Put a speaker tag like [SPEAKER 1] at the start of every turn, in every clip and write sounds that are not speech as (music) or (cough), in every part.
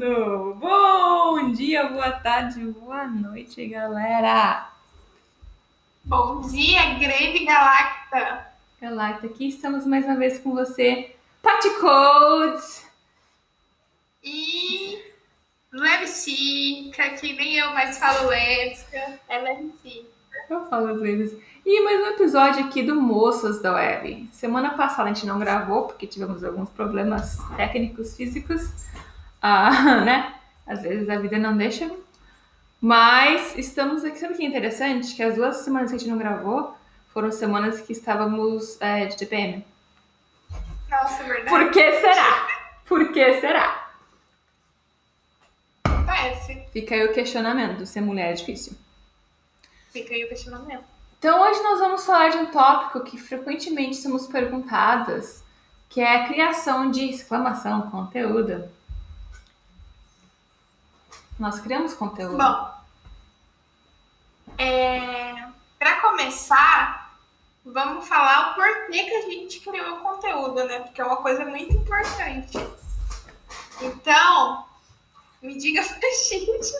[SPEAKER 1] gravando! Bom dia, boa tarde, boa noite, galera!
[SPEAKER 2] Bom dia, grande Galacta!
[SPEAKER 1] Galacta, aqui estamos mais uma vez com você, Patty Codes!
[SPEAKER 2] E Levci, que nem eu mais falo Levska, é Levci.
[SPEAKER 1] Eu falo às vezes. E mais um episódio aqui do Moças da Web. Semana passada a gente não gravou porque tivemos alguns problemas técnicos, físicos, (laughs) né? Às vezes a vida não deixa. Mas estamos aqui. Sabe o que é interessante? Que as duas semanas que a gente não gravou foram semanas que estávamos é, de TPM.
[SPEAKER 2] Nossa, é verdade.
[SPEAKER 1] Por que será? Por que será?
[SPEAKER 2] Acontece.
[SPEAKER 1] Fica aí o questionamento. Ser mulher é difícil.
[SPEAKER 2] Fica aí o questionamento.
[SPEAKER 1] Então hoje nós vamos falar de um tópico que frequentemente somos perguntadas, que é a criação de exclamação, conteúdo. Nós criamos conteúdo.
[SPEAKER 2] Bom, é, para começar, vamos falar o porquê que a gente criou o conteúdo, né? Porque é uma coisa muito importante. Então, me diga (laughs) pra gente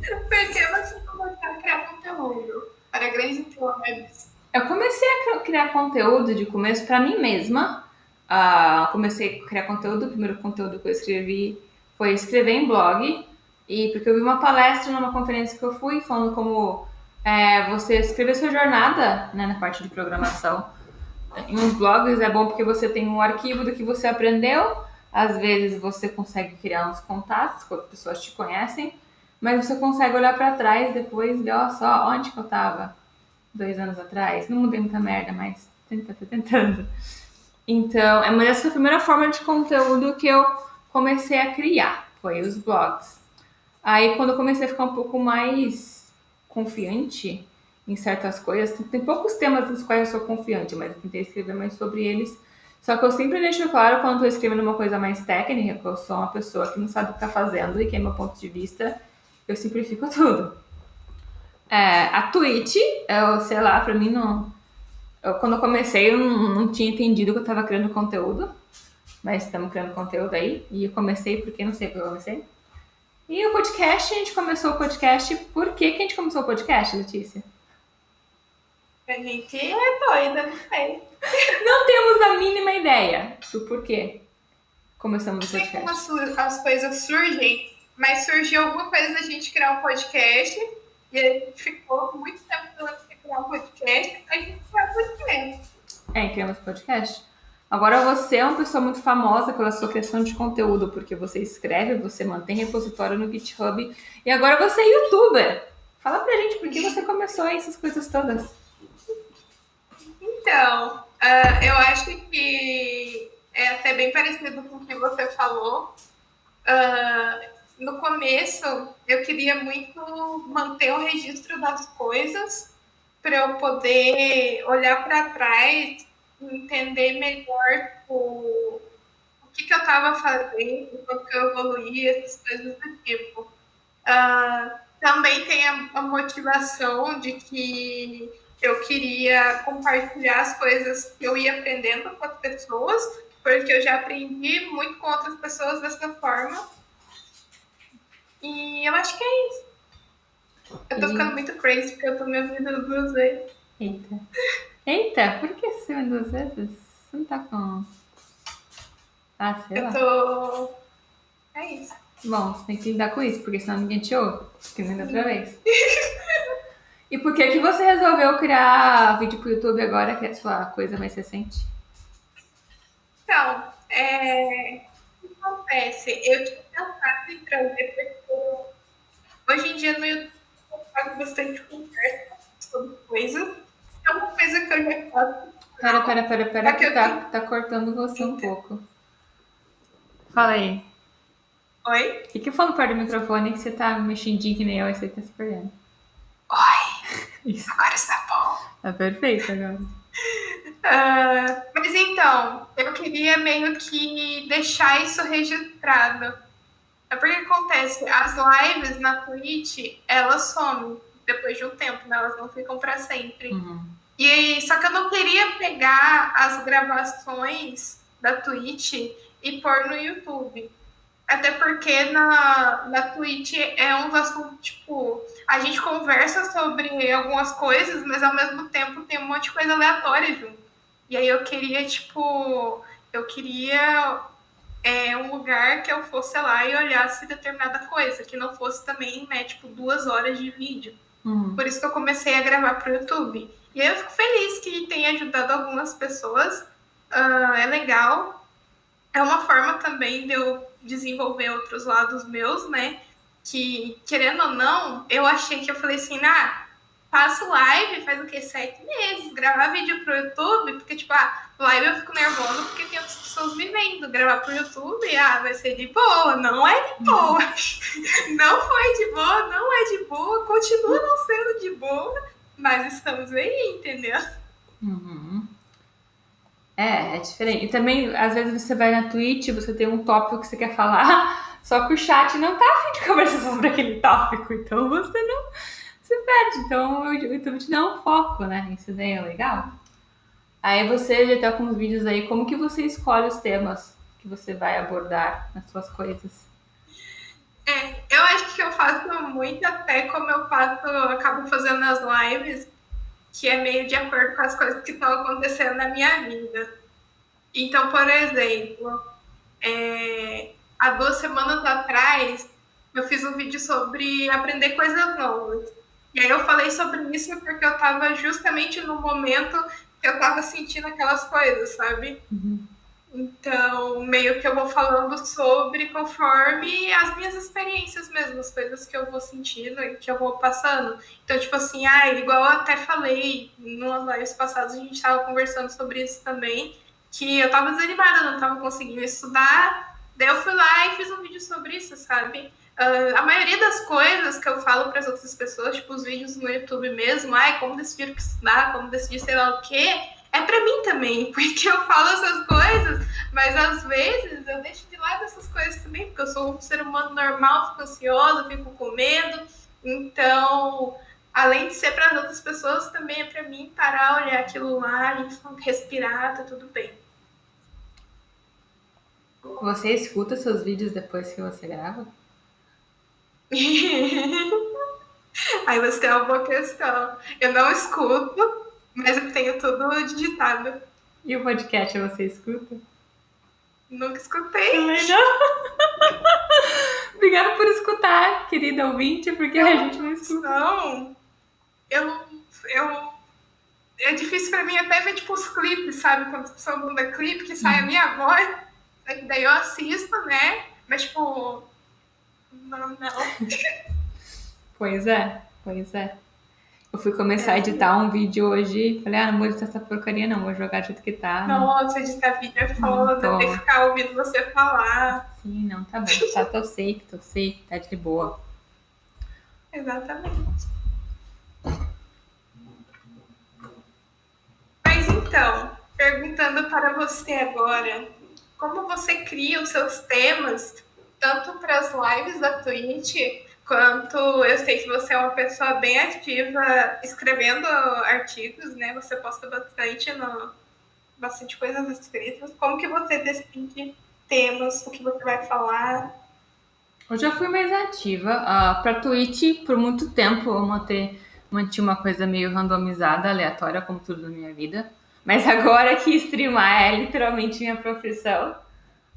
[SPEAKER 2] por que você começou a criar conteúdo para grandes webs.
[SPEAKER 1] Eu comecei a criar conteúdo de começo para mim mesma. Uh, comecei a criar conteúdo, o primeiro conteúdo que eu escrevi foi escrever em blog. E porque eu vi uma palestra numa conferência que eu fui falando como é, você escrever sua jornada né, na parte de programação. Em uns blogs é bom porque você tem um arquivo do que você aprendeu. Às vezes você consegue criar uns contatos quando pessoas te conhecem, mas você consegue olhar para trás depois e ver, ó, só onde que eu tava dois anos atrás. Não mudei muita merda, mas tenta, tô tentando. Então, é uma dessa primeira forma de conteúdo que eu comecei a criar, foi os blogs. Aí, quando eu comecei a ficar um pouco mais confiante em certas coisas, tem poucos temas nos quais eu sou confiante, mas eu tentei escrever mais sobre eles. Só que eu sempre deixo claro quando estou escrevendo uma coisa mais técnica, que eu sou uma pessoa que não sabe o que está fazendo e que é meu ponto de vista, eu simplifico (laughs) tudo. É, a Twitch, eu sei lá, pra mim não. Eu, quando eu comecei, eu não, não tinha entendido que eu estava criando conteúdo, mas estamos criando conteúdo aí, e eu comecei porque não sei porque eu comecei. E o podcast, a gente começou o podcast. Por que, que a gente começou o podcast, Letícia?
[SPEAKER 2] A gente é doida, não sei. (laughs)
[SPEAKER 1] Não temos a mínima ideia do porquê começamos o podcast.
[SPEAKER 2] como as, as coisas surgem, mas surgiu alguma coisa da gente criar um podcast e a gente ficou muito tempo falando de criar um podcast, a gente criou um podcast.
[SPEAKER 1] É, criamos podcast. Agora você é uma pessoa muito famosa pela sua criação de conteúdo, porque você escreve, você mantém repositório no GitHub e agora você é youtuber. Fala pra gente por que você começou essas coisas todas.
[SPEAKER 2] Então, uh, eu acho que é até bem parecido com o que você falou. Uh, no começo, eu queria muito manter o registro das coisas para eu poder olhar para trás, entender melhor o, o que, que eu estava fazendo, como que eu evoluí, essas coisas do tipo. Uh, também tem a, a motivação de que eu queria compartilhar as coisas que eu ia aprendendo com as pessoas, porque eu já aprendi muito com outras pessoas dessa forma. E eu acho que é isso. Eu tô
[SPEAKER 1] E-
[SPEAKER 2] ficando muito crazy porque eu tô me ouvindo duas vezes.
[SPEAKER 1] Eita. Eita, por que me duas vezes? Você não tá com. Ah, sei
[SPEAKER 2] Eu
[SPEAKER 1] lá.
[SPEAKER 2] tô. É isso.
[SPEAKER 1] Bom, você tem que lidar com isso, porque senão ninguém te ouve. Que nem da outra vez. E por que, que você resolveu criar vídeo pro YouTube agora, que é a sua coisa mais recente?
[SPEAKER 2] Então, é... o que acontece? Eu tinha pensado em trazer porque hoje em dia no YouTube eu faço bastante conversa sobre coisas. É uma coisa que eu já faço.
[SPEAKER 1] Pera, pera, pera, pera,
[SPEAKER 2] Aqui
[SPEAKER 1] que tá,
[SPEAKER 2] tenho-
[SPEAKER 1] tá cortando você um pouco. Fala aí.
[SPEAKER 2] Oi?
[SPEAKER 1] O que, eu falo perto do microfone que você tá mexendinho que nem eu e você tá se perdendo?
[SPEAKER 2] Oi, (laughs)
[SPEAKER 1] Isso.
[SPEAKER 2] agora está bom.
[SPEAKER 1] Tá perfeito agora. (laughs)
[SPEAKER 2] Ah, mas então, eu queria meio que deixar isso registrado. É porque acontece, as lives na Twitch, elas somem depois de um tempo, né? Elas não ficam para sempre.
[SPEAKER 1] Uhum.
[SPEAKER 2] E só que eu não queria pegar as gravações da Twitch e pôr no YouTube. Até porque na, na Twitch é um assunto, tipo, a gente conversa sobre algumas coisas, mas ao mesmo tempo tem um monte de coisa aleatória junto. E aí eu queria, tipo, eu queria é, um lugar que eu fosse lá e olhasse determinada coisa, que não fosse também, né, tipo, duas horas de vídeo. Uhum. Por isso que eu comecei a gravar pro YouTube. E eu fico feliz que tenha ajudado algumas pessoas. Uh, é legal. É uma forma também de eu desenvolver outros lados meus, né? Que, querendo ou não, eu achei que eu falei assim, ah, faço live faz o quê? Sete meses. Gravar vídeo pro YouTube, porque, tipo, ah, live eu fico nervosa porque tem outras pessoas me vendo. Gravar pro YouTube, ah, vai ser de boa. Não é de boa. (laughs) não foi de boa, não é de boa, continua não sendo de boa, mas estamos aí, entendeu?
[SPEAKER 1] Uhum. É, é diferente. E também, às vezes, você vai na Twitch, você tem um tópico que você quer falar, (laughs) só que o chat não tá afim de conversar (laughs) sobre aquele tópico, então você não se perde. Então o YouTube te dá um foco, né? Isso daí é legal. Aí você já tá com os vídeos aí, como que você escolhe os temas que você vai abordar nas suas coisas?
[SPEAKER 2] É, eu acho que eu faço muito até como eu faço, eu acabo fazendo nas lives, que é meio de acordo com as coisas que estão acontecendo na minha vida. Então, por exemplo, é, há duas semanas atrás, eu fiz um vídeo sobre aprender coisas novas. E aí eu falei sobre isso porque eu estava justamente no momento que eu estava sentindo aquelas coisas, sabe? Uhum. Então, meio que eu vou falando sobre conforme as minhas experiências mesmo, as coisas que eu vou sentindo e que eu vou passando. Então, tipo assim, ah, igual eu até falei nos lives passadas, a gente estava conversando sobre isso também, que eu estava desanimada, não estava conseguindo estudar. Daí eu fui lá e fiz um vídeo sobre isso, sabe? Uh, a maioria das coisas que eu falo para as outras pessoas, tipo os vídeos no YouTube mesmo, ai, como decidir o que estudar, como decidir sei lá o quê, é para mim também, (laughs) porque eu falo essas coisas, mas às vezes eu deixo de lado essas coisas também, porque eu sou um ser humano normal, fico ansiosa, fico com medo. Então, além de ser para as outras pessoas, também é para mim parar, olhar aquilo lá e respirar, tá tudo bem.
[SPEAKER 1] Você escuta seus vídeos depois que você grava? (laughs)
[SPEAKER 2] Aí você tem uma boa questão. Eu não escuto, mas eu tenho tudo digitado.
[SPEAKER 1] E o podcast você escuta?
[SPEAKER 2] Nunca escutei. (laughs)
[SPEAKER 1] Obrigada por escutar, querida ouvinte, porque eu, a gente não escuta.
[SPEAKER 2] Não. Eu, eu. É difícil pra mim até ver, tipo, os clipes, sabe? Quando a pessoa manda clipe, que sai a minha voz. Daí eu assisto, né? Mas, tipo, não, não. (laughs)
[SPEAKER 1] pois é, pois é. Eu fui começar é. a editar um vídeo hoje, falei, ah, não vou editar essa porcaria não, vou jogar do jeito que tá.
[SPEAKER 2] Nossa, editar vídeo é foda, tem que ficar ouvindo você falar.
[SPEAKER 1] Sim, não, tá bom, tá, tô safe, tô safe, tá de boa.
[SPEAKER 2] Exatamente. Mas então, perguntando para você agora, como você cria os seus temas tanto para as lives da Twitch, quanto eu sei que você é uma pessoa bem ativa escrevendo artigos, né? Você posta bastante no bastante coisas escritas. Como que você decide temas, o que você vai falar?
[SPEAKER 1] Eu já fui mais ativa. Uh, para Twitch, por muito tempo, eu manter, mantive uma coisa meio randomizada, aleatória, como tudo na minha vida. Mas agora que streamar é literalmente minha profissão,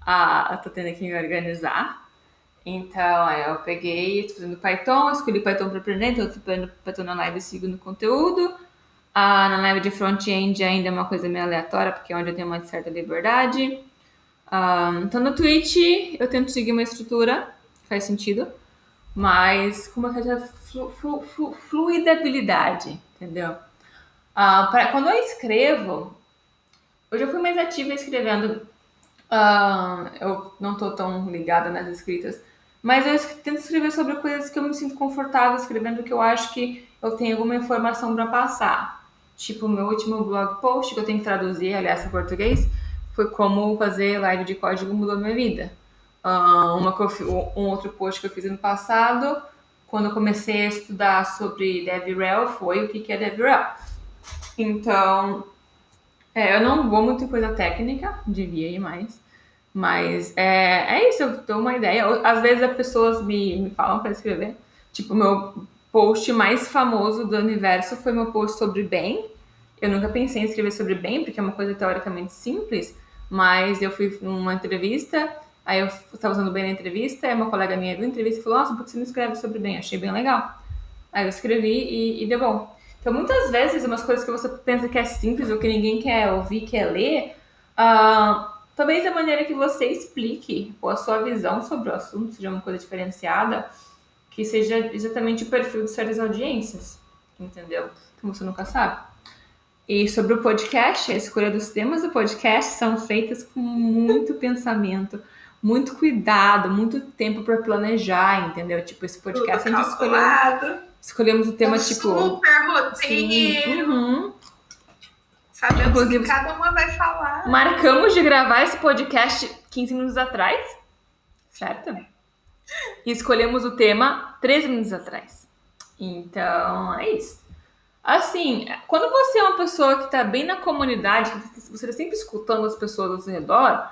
[SPEAKER 1] ah, eu tô tendo que me organizar. Então, aí eu peguei, tô fazendo Python, escolhi Python para aprender, então eu tô fazendo Python na live seguindo conteúdo. Ah, na live de front-end ainda é uma coisa meio aleatória, porque é onde eu tenho uma certa liberdade. Ah, então, no Twitch, eu tento seguir uma estrutura, faz sentido, mas com uma certa flu, flu, flu, fluidabilidade, entendeu? Ah, pra, quando eu escrevo, eu já fui mais ativa escrevendo Uh, eu não tô tão ligada nas escritas, mas eu tento escrever sobre coisas que eu me sinto confortável escrevendo, que eu acho que eu tenho alguma informação para passar. Tipo, meu último blog post que eu tenho que traduzir, aliás, em português, foi como fazer live de código mudou minha vida. Uh, uma que eu, um outro post que eu fiz ano passado, quando eu comecei a estudar sobre DevRel, foi o que é DevRel. Então, é, eu não vou muito em coisa técnica, devia ir mais. Mas é, é isso, eu dou uma ideia. Às vezes as pessoas me, me falam para escrever. Tipo, meu post mais famoso do universo foi meu post sobre bem. Eu nunca pensei em escrever sobre bem, porque é uma coisa teoricamente simples, mas eu fui numa entrevista, aí eu estava usando bem na entrevista, aí uma colega minha viu a entrevista e falou: Nossa, por que você não escreve sobre bem? Achei bem legal. Aí eu escrevi e, e deu bom. Então, muitas vezes, umas coisas que você pensa que é simples ou que ninguém quer ouvir, quer ler, uh, Talvez a maneira que você explique ou a sua visão sobre o assunto seja uma coisa diferenciada, que seja exatamente o perfil de certas audiências, entendeu? Então você nunca sabe. E sobre o podcast, a escolha dos temas do podcast são feitas com muito (laughs) pensamento, muito cuidado, muito tempo para planejar, entendeu? Tipo, esse podcast Tudo a gente escolheu. Escolhemos o tema um tipo.
[SPEAKER 2] Super roteiro. Uhum. Sabemos Inclusive, que cada uma vai falar.
[SPEAKER 1] Marcamos de gravar esse podcast 15 minutos atrás, certo? E escolhemos o tema 13 minutos atrás. Então, é isso. Assim, quando você é uma pessoa que está bem na comunidade, você está sempre escutando as pessoas ao seu redor,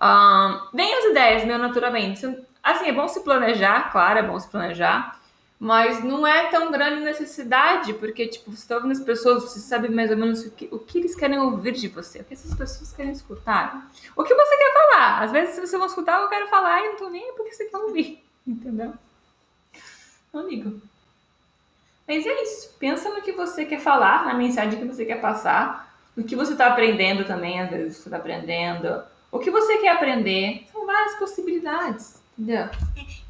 [SPEAKER 1] um, vem as ideias, meu, naturalmente. Assim, é bom se planejar, claro, é bom se planejar. Mas não é tão grande necessidade, porque, tipo, você está ouvindo as pessoas, você sabe mais ou menos o que, o que eles querem ouvir de você, o que essas pessoas querem escutar. O que você quer falar. Às vezes, se você não escutar, eu quero falar e não tô nem porque você quer ouvir. (laughs) Entendeu? Ligo. Mas é isso. Pensa no que você quer falar, na mensagem que você quer passar, no que você está aprendendo também, às vezes você está aprendendo. O que você quer aprender. São várias possibilidades. Entendeu?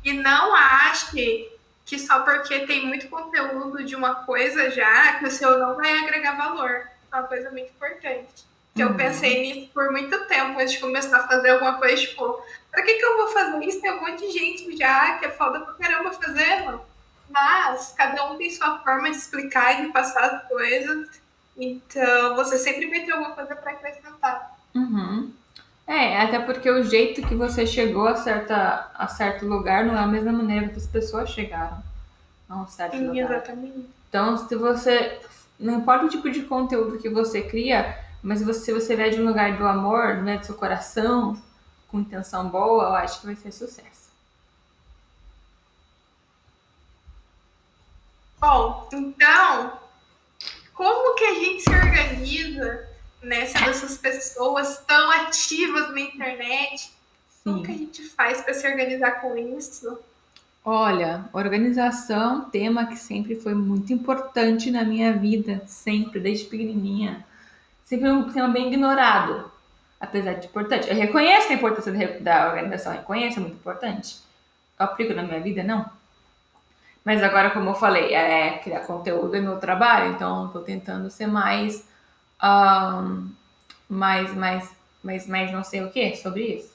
[SPEAKER 2] E não ache que só porque tem muito conteúdo de uma coisa já, que o seu não vai agregar valor. É uma coisa muito importante. Que uhum. eu pensei nisso por muito tempo antes de começar a fazer alguma coisa, tipo, pra que, que eu vou fazer isso? Tem um monte de gente já que é foda pra caramba fazendo. Mas cada um tem sua forma de explicar e de passar as coisas. Então, você sempre vai ter alguma coisa para acrescentar.
[SPEAKER 1] Uhum. É, até porque o jeito que você chegou a, certa, a certo lugar não é a mesma maneira que as pessoas chegaram a um certo Sim, lugar.
[SPEAKER 2] Exatamente.
[SPEAKER 1] Então, se você. Não importa o tipo de conteúdo que você cria, mas se você, você vier de um lugar do amor, né, do seu coração, com intenção boa, eu acho que vai ser sucesso.
[SPEAKER 2] Bom, então, como que a gente se organiza né? Sendo essas pessoas tão ativas na internet. Sim. Como que a gente faz para se organizar com isso?
[SPEAKER 1] Olha, organização, tema que sempre foi muito importante na minha vida, sempre, desde pequenininha. Sempre um tema bem ignorado, apesar de importante. Eu reconheço a importância da organização, reconheço, é muito importante. Eu aplico na minha vida, não. Mas agora, como eu falei, é, criar conteúdo é meu trabalho, então estou tentando ser mais um, mas, mas, mas, mas não sei o que sobre isso.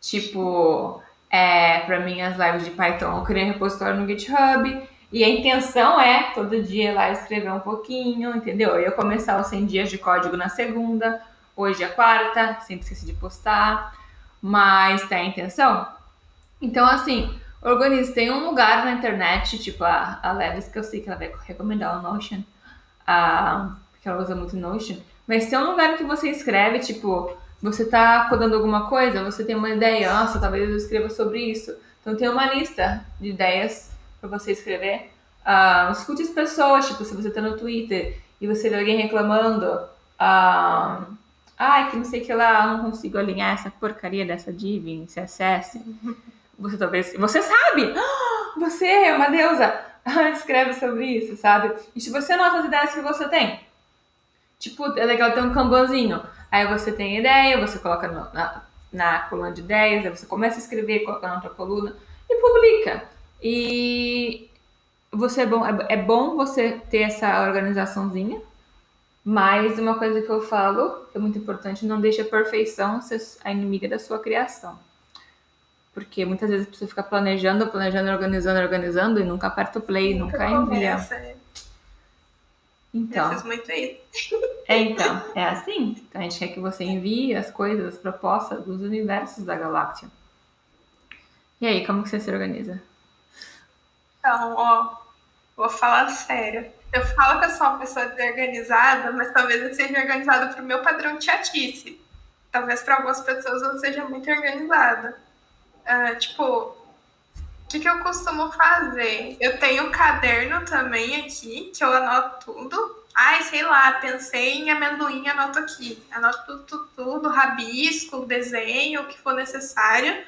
[SPEAKER 1] Tipo, é, para mim as lives de Python eu criei um repositório no GitHub e a intenção é todo dia lá escrever um pouquinho, entendeu? Eu começar os 100 dias de código na segunda, hoje é quarta, sempre esqueci de postar, mas tem a intenção. Então, assim, organize, tem um lugar na internet, tipo a, a Levis, que eu sei que ela vai recomendar o Notion, uh, que ela usa muito Notion, mas tem um lugar que você escreve, tipo, você tá codando alguma coisa, você tem uma ideia, nossa, talvez eu escreva sobre isso. Então tem uma lista de ideias para você escrever. Uh, escute as pessoas, tipo, se você tá no Twitter e você vê alguém reclamando, uh, ai, que não sei que lá, não consigo alinhar essa porcaria dessa div em CSS. Você talvez, você sabe, (gasps) você é uma deusa, (laughs) escreve sobre isso, sabe? E se você nota as ideias que você tem, Tipo, é legal ter um Kanbanzinho. Aí você tem ideia, você coloca no, na, na coluna de ideias, aí você começa a escrever, coloca na outra coluna e publica. E você é bom, é, é bom você ter essa organizaçãozinha, mas uma coisa que eu falo, que é muito importante, não deixe a perfeição ser a inimiga da sua criação. Porque muitas vezes você fica planejando, planejando, organizando, organizando e nunca aperta o play, nunca, nunca envia. Começa, é.
[SPEAKER 2] Então. Eu fiz muito isso.
[SPEAKER 1] É, então, é assim. Então a gente quer que você envie as coisas, as propostas dos universos da galáxia. E aí, como que você se organiza?
[SPEAKER 2] Então, ó, vou falar sério. Eu falo que eu sou uma pessoa desorganizada, mas talvez eu seja organizada pro meu padrão de chatice. talvez para algumas pessoas eu seja muito organizada. Uh, tipo, que, que eu costumo fazer? Eu tenho um caderno também aqui, que eu anoto tudo. Ai, sei lá, pensei em amendoim, anoto aqui. Anoto tudo, tudo, tudo rabisco, desenho, o que for necessário.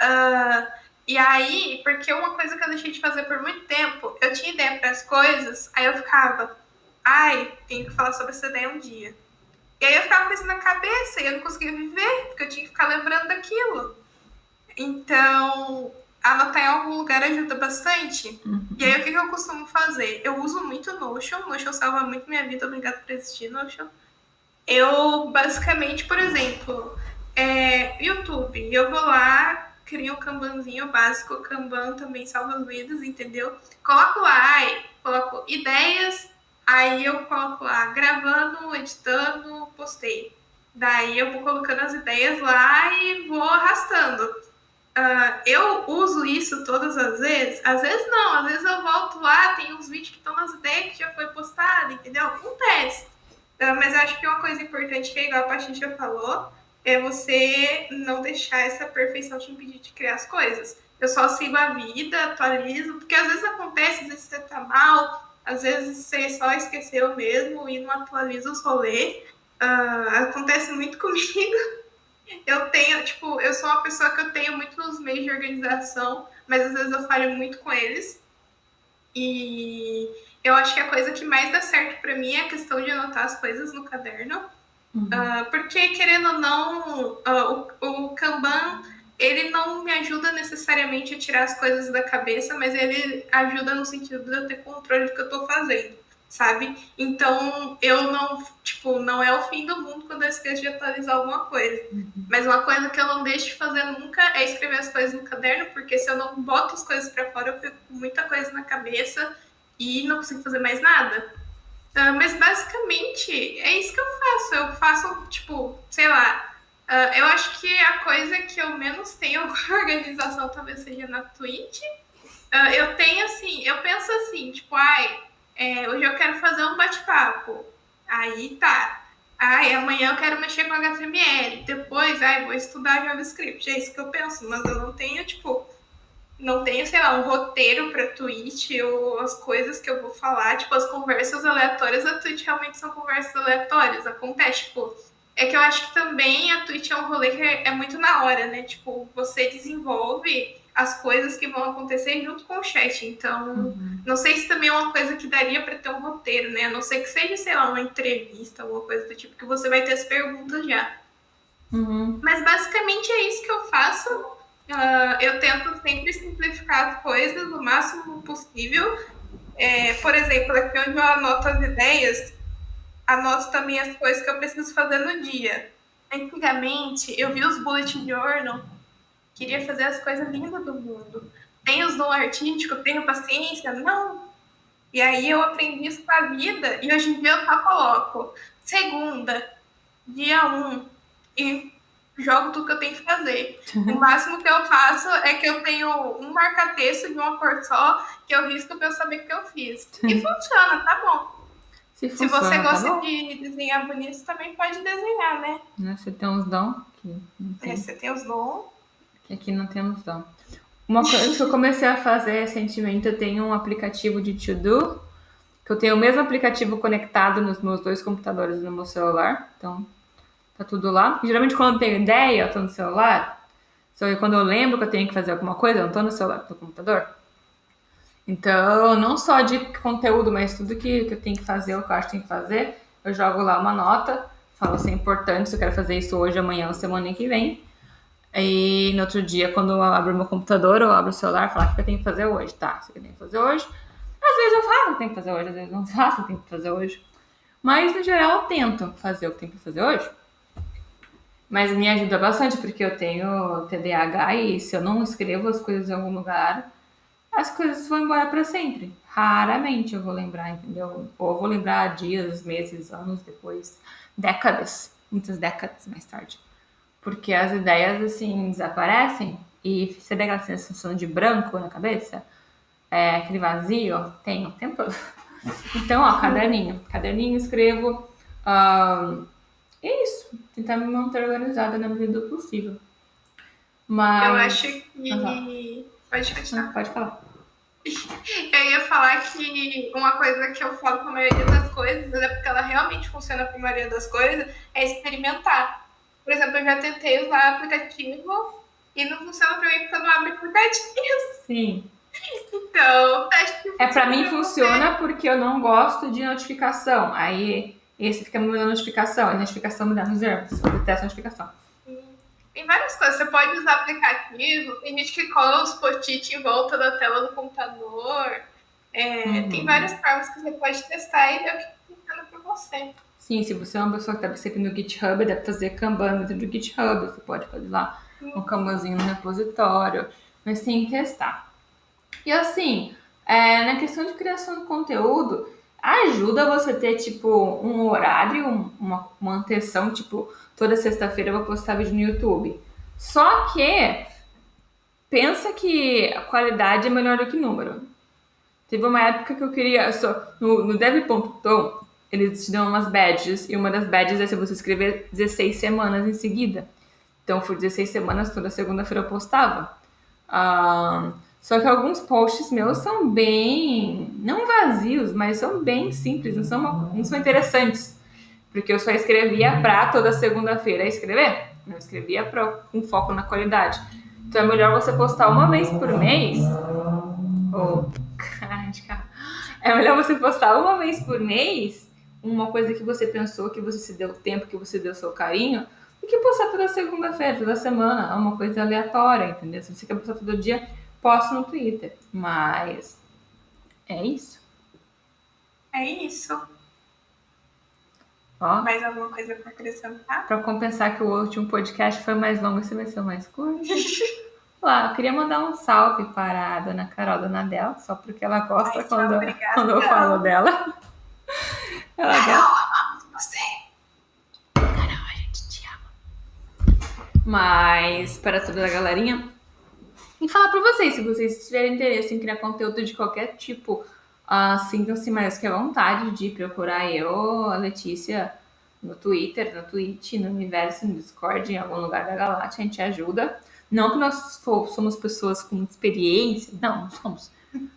[SPEAKER 2] Uh, e aí, porque uma coisa que eu deixei de fazer por muito tempo, eu tinha ideia para as coisas, aí eu ficava, ai, tenho que falar sobre essa ideia um dia. E aí eu ficava com isso na cabeça e eu não conseguia viver, porque eu tinha que ficar lembrando daquilo. Então, anotar em algum lugar ajuda bastante. Uhum. E aí, o que, que eu costumo fazer? Eu uso muito Notion. Notion salva muito minha vida. Obrigada por existir, Notion. Eu, basicamente, por exemplo, é, YouTube. Eu vou lá, crio o um Kanbanzinho básico. O Kanban também salva vidas, entendeu? Coloco lá, coloco ideias. Aí eu coloco lá, gravando, editando, postei. Daí eu vou colocando as ideias lá e vou arrastando. Uh, eu uso isso todas as vezes? Às vezes não, às vezes eu volto lá, tem uns vídeos que estão nas ideias que já foi postado, entendeu? Acontece. Uh, mas eu acho que uma coisa importante que é igual a Patricia falou, é você não deixar essa perfeição te impedir de criar as coisas. Eu só sigo a vida, atualizo, porque às vezes acontece, às vezes você tá mal, às vezes você só esqueceu mesmo e não atualiza os rolês. Uh, acontece muito (laughs) comigo eu tenho, tipo, eu sou uma pessoa que eu tenho muitos meios de organização, mas às vezes eu falho muito com eles. E eu acho que a coisa que mais dá certo para mim é a questão de anotar as coisas no caderno. Uhum. Uh, porque, querendo ou não, uh, o, o Kanban, ele não me ajuda necessariamente a tirar as coisas da cabeça, mas ele ajuda no sentido de eu ter controle do que eu tô fazendo sabe? Então, eu não, tipo, não é o fim do mundo quando eu esqueço de atualizar alguma coisa. Uhum. Mas uma coisa que eu não deixo de fazer nunca é escrever as coisas no caderno, porque se eu não boto as coisas para fora, eu fico com muita coisa na cabeça e não consigo fazer mais nada. Uh, mas basicamente é isso que eu faço. Eu faço, tipo, sei lá. Uh, eu acho que a coisa que eu menos tenho (laughs) organização talvez seja na Twitch. Uh, eu tenho assim, eu penso assim, tipo, ai, é, hoje eu quero fazer um bate-papo. Aí tá. Ai, amanhã eu quero mexer com HTML. Depois, ai, vou estudar JavaScript. É isso que eu penso, mas eu não tenho, tipo, não tenho, sei lá, um roteiro para Twitch ou as coisas que eu vou falar, tipo, as conversas aleatórias da Twitch realmente são conversas aleatórias. Acontece, tipo, é que eu acho que também a Twitch é um rolê que é muito na hora, né? Tipo, você desenvolve as coisas que vão acontecer junto com o chat. Então, uhum. não sei se também é uma coisa que daria para ter um roteiro, né? A não ser que seja, sei lá, uma entrevista, alguma coisa do tipo, que você vai ter as perguntas já. Uhum. Mas basicamente é isso que eu faço. Uh, eu tento sempre simplificar as coisas o máximo possível. É, por exemplo, aqui onde eu anoto as ideias, anoto também as coisas que eu preciso fazer no dia. Antigamente, eu vi os bullet journal queria fazer as coisas lindas do mundo. Tenho os dom artístico, tenho paciência? Não. E aí eu aprendi isso com a vida e hoje em dia eu só coloco segunda, dia um e jogo tudo que eu tenho que fazer. O máximo que eu faço é que eu tenho um marca-texto de uma cor só que eu risco para eu saber o que eu fiz. E funciona, tá bom. Se, Se você tá gosta tá de desenhar bonito, também pode desenhar, né?
[SPEAKER 1] né você tem uns dons?
[SPEAKER 2] É, você tem os dons
[SPEAKER 1] aqui não temos não. Uma coisa que eu comecei a fazer recentemente, eu tenho um aplicativo de to-do, que eu tenho o mesmo aplicativo conectado nos meus dois computadores no meu celular, então tá tudo lá. geralmente quando eu tenho ideia, eu tô no celular, só que quando eu lembro que eu tenho que fazer alguma coisa, eu não tô no celular, tô no computador. Então, não só de conteúdo, mas tudo que, que eu tenho que fazer, o que eu acho que tem que fazer, eu jogo lá uma nota, falo se é importante, se eu quero fazer isso hoje, amanhã ou semana que vem. Aí no outro dia, quando eu abro meu computador ou abro o celular, falo o que eu tenho que fazer hoje. Tá, o que eu tenho que fazer hoje. Às vezes eu faço o que tenho que fazer hoje, às vezes não faço o que tenho que fazer hoje. Mas no geral eu tento fazer o que tenho que fazer hoje. Mas me ajuda bastante porque eu tenho TDAH e se eu não escrevo as coisas em algum lugar, as coisas vão embora para sempre. Raramente eu vou lembrar, entendeu? Ou eu vou lembrar dias, meses, anos depois, décadas, muitas décadas mais tarde porque as ideias assim desaparecem e você tem aquela sensação de branco na cabeça, é, aquele vazio, tem o tempo todo. (laughs) Então, ó, caderninho, caderninho, escrevo. É isso, tentar me manter organizada na medida do possível. Mas.
[SPEAKER 2] Eu acho que.
[SPEAKER 1] Uhum.
[SPEAKER 2] Pode continuar.
[SPEAKER 1] Pode falar. (laughs)
[SPEAKER 2] Eu ia falar que uma coisa que eu falo com a maioria das coisas, é porque ela realmente funciona com a maioria das coisas, é experimentar. Por exemplo, eu já tentei usar aplicativo e não funciona pra mim porque eu não abro aplicativo.
[SPEAKER 1] Sim.
[SPEAKER 2] Então, acho que.
[SPEAKER 1] É, pra mim funciona porque eu não gosto de notificação. Aí esse fica me dando notificação, e notificação me dá nos erros. Eu detesto notificação.
[SPEAKER 2] Tem várias coisas. Você pode usar aplicativo, tem gente que cola os post-it em volta da tela do computador. É,
[SPEAKER 1] Uhum.
[SPEAKER 2] Tem várias formas que você pode testar e ver o que funciona pra você.
[SPEAKER 1] Sim, se você é uma pessoa que tá sempre no GitHub, deve fazer Kanban dentro do GitHub. Você pode fazer lá um Kanbanzinho no repositório. Mas tem que testar. E assim, é, na questão de criação de conteúdo, ajuda você ter, tipo, um horário, um- uma manutenção, tipo, toda sexta-feira eu vou postar vídeo no YouTube. Só que pensa que a qualidade é melhor do que número. Teve uma época que eu queria. Só, no, no dev.tom, eles te dão umas badges, e uma das badges é se você escrever 16 semanas em seguida. Então, por 16 semanas, toda segunda-feira eu postava. Ah, só que alguns posts meus são bem. não vazios, mas são bem simples, não são, não são interessantes. Porque eu só escrevia pra toda segunda-feira escrever. Não escrevia pra, com foco na qualidade. Então é melhor você postar uma vez por mês. (laughs) Ou. De carro. É melhor você postar uma vez por mês uma coisa que você pensou, que você se deu tempo, que você deu seu carinho, do que postar toda segunda-feira, toda semana, uma coisa aleatória, entendeu? Se você quer postar todo dia, posta no Twitter. Mas é isso.
[SPEAKER 2] É isso.
[SPEAKER 1] Ó,
[SPEAKER 2] Mais alguma coisa pra acrescentar?
[SPEAKER 1] pra compensar que o último podcast foi mais longo, esse vai ser mais curto. (laughs) Lá, eu queria mandar um salve para a dona Carol Dona Del, só porque ela gosta
[SPEAKER 2] Ai,
[SPEAKER 1] quando,
[SPEAKER 2] obrigada.
[SPEAKER 1] quando eu falo dela. (laughs) Ela gosta.
[SPEAKER 2] amamos você.
[SPEAKER 1] Carol, a gente te ama. Mas, para toda a galerinha, e falar pra vocês, se vocês tiverem interesse em criar conteúdo de qualquer tipo, ah, sintam-se mais que à vontade de procurar eu, a Letícia, no Twitter, no Twitch, no Universo, no Discord, em algum lugar da galáxia, a gente ajuda. Não que nós somos pessoas com experiência, não, não somos.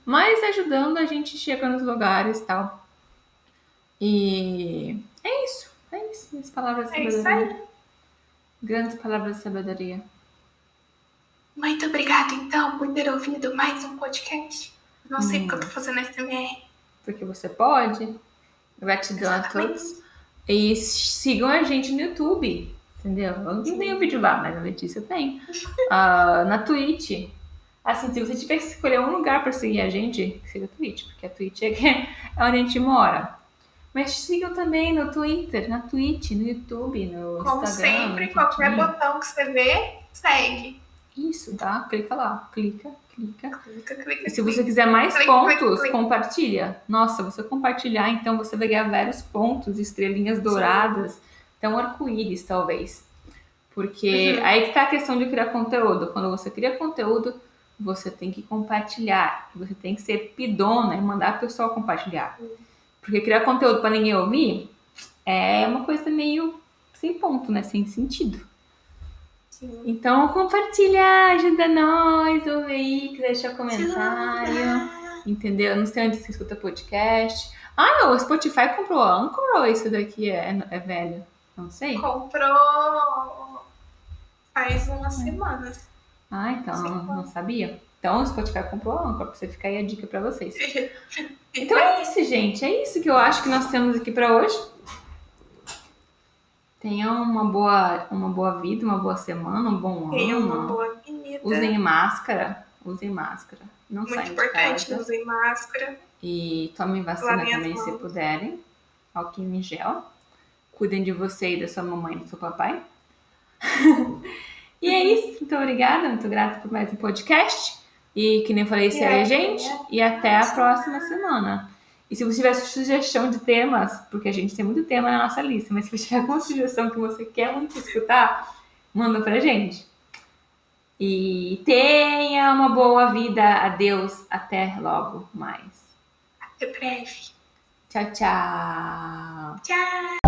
[SPEAKER 1] Mas ajudando a gente chega nos lugares e tal. E é isso, é isso. Minhas palavras de
[SPEAKER 2] É
[SPEAKER 1] sabedoria. Grandes palavras de sabedoria.
[SPEAKER 2] Muito obrigada, então, por ter ouvido mais um podcast. Não sei
[SPEAKER 1] Hum.
[SPEAKER 2] porque eu tô fazendo SMR.
[SPEAKER 1] Porque você pode. Gratidão a todos. E sigam a gente no YouTube. Entendeu? Eu não tenho vídeo lá, mas a Letícia tem. (laughs) Ah, na Twitch. Assim, se você tiver que escolher um lugar para seguir a gente, siga a Twitch, porque a Twitch é, é onde a gente mora. Mas sigam também no Twitter, na Twitch, no YouTube, no
[SPEAKER 2] Como
[SPEAKER 1] Instagram.
[SPEAKER 2] sempre,
[SPEAKER 1] no
[SPEAKER 2] qualquer botão que você vê, segue.
[SPEAKER 1] Isso, tá? Clica lá. Clica, clica.
[SPEAKER 2] Clica, clica,
[SPEAKER 1] E se
[SPEAKER 2] clica.
[SPEAKER 1] você quiser mais
[SPEAKER 2] Clique,
[SPEAKER 1] pontos,
[SPEAKER 2] clique.
[SPEAKER 1] compartilha. Nossa, você compartilhar, então você vai ganhar vários pontos, estrelinhas douradas, então arco-íris, talvez. Porque
[SPEAKER 2] Uhum.
[SPEAKER 1] aí que tá a questão de criar conteúdo. Quando você cria conteúdo, você tem que compartilhar. Você tem que ser pidona e mandar a pessoa compartilhar. Porque criar conteúdo para ninguém ouvir é uma coisa meio sem ponto, né? Sem sentido.
[SPEAKER 2] Sim.
[SPEAKER 1] Então compartilha, ajuda nós, ouve aí, deixa comentário. Entendeu? Não sei onde você escuta podcast. Ah, não, o Spotify comprou a Anchor ou isso daqui é, é velho? Não sei.
[SPEAKER 2] Comprou faz umas semanas.
[SPEAKER 1] Ah, então
[SPEAKER 2] Sim.
[SPEAKER 1] não sabia. Então o Spotify comprou a Anchor, pra você ficar aí a dica pra vocês. (laughs) Então é isso, gente. É isso que eu acho que nós temos aqui pra hoje. Tenham uma boa, uma boa vida, uma boa semana, um bom
[SPEAKER 2] Tenha uma
[SPEAKER 1] ano.
[SPEAKER 2] boa vida.
[SPEAKER 1] Usem máscara. Usem máscara. Não
[SPEAKER 2] Muito
[SPEAKER 1] saiam de
[SPEAKER 2] importante,
[SPEAKER 1] casa.
[SPEAKER 2] usem máscara.
[SPEAKER 1] E tomem vacina
[SPEAKER 2] Lavem
[SPEAKER 1] também se puderem. Álcool em gel. Cuidem de você e da sua mamãe e do seu papai. (laughs) e é isso. Muito obrigada. Muito grata por mais um podcast. E que nem eu falei, segue a
[SPEAKER 2] até
[SPEAKER 1] gente. E até a próxima semana. E se você tiver sugestão de temas, porque a gente tem muito tema na nossa lista, mas se você tiver (laughs) alguma sugestão que você quer muito escutar, manda pra gente. E tenha uma boa vida. Adeus. Até logo mais.
[SPEAKER 2] Até breve.
[SPEAKER 1] Tchau, tchau.
[SPEAKER 2] Tchau!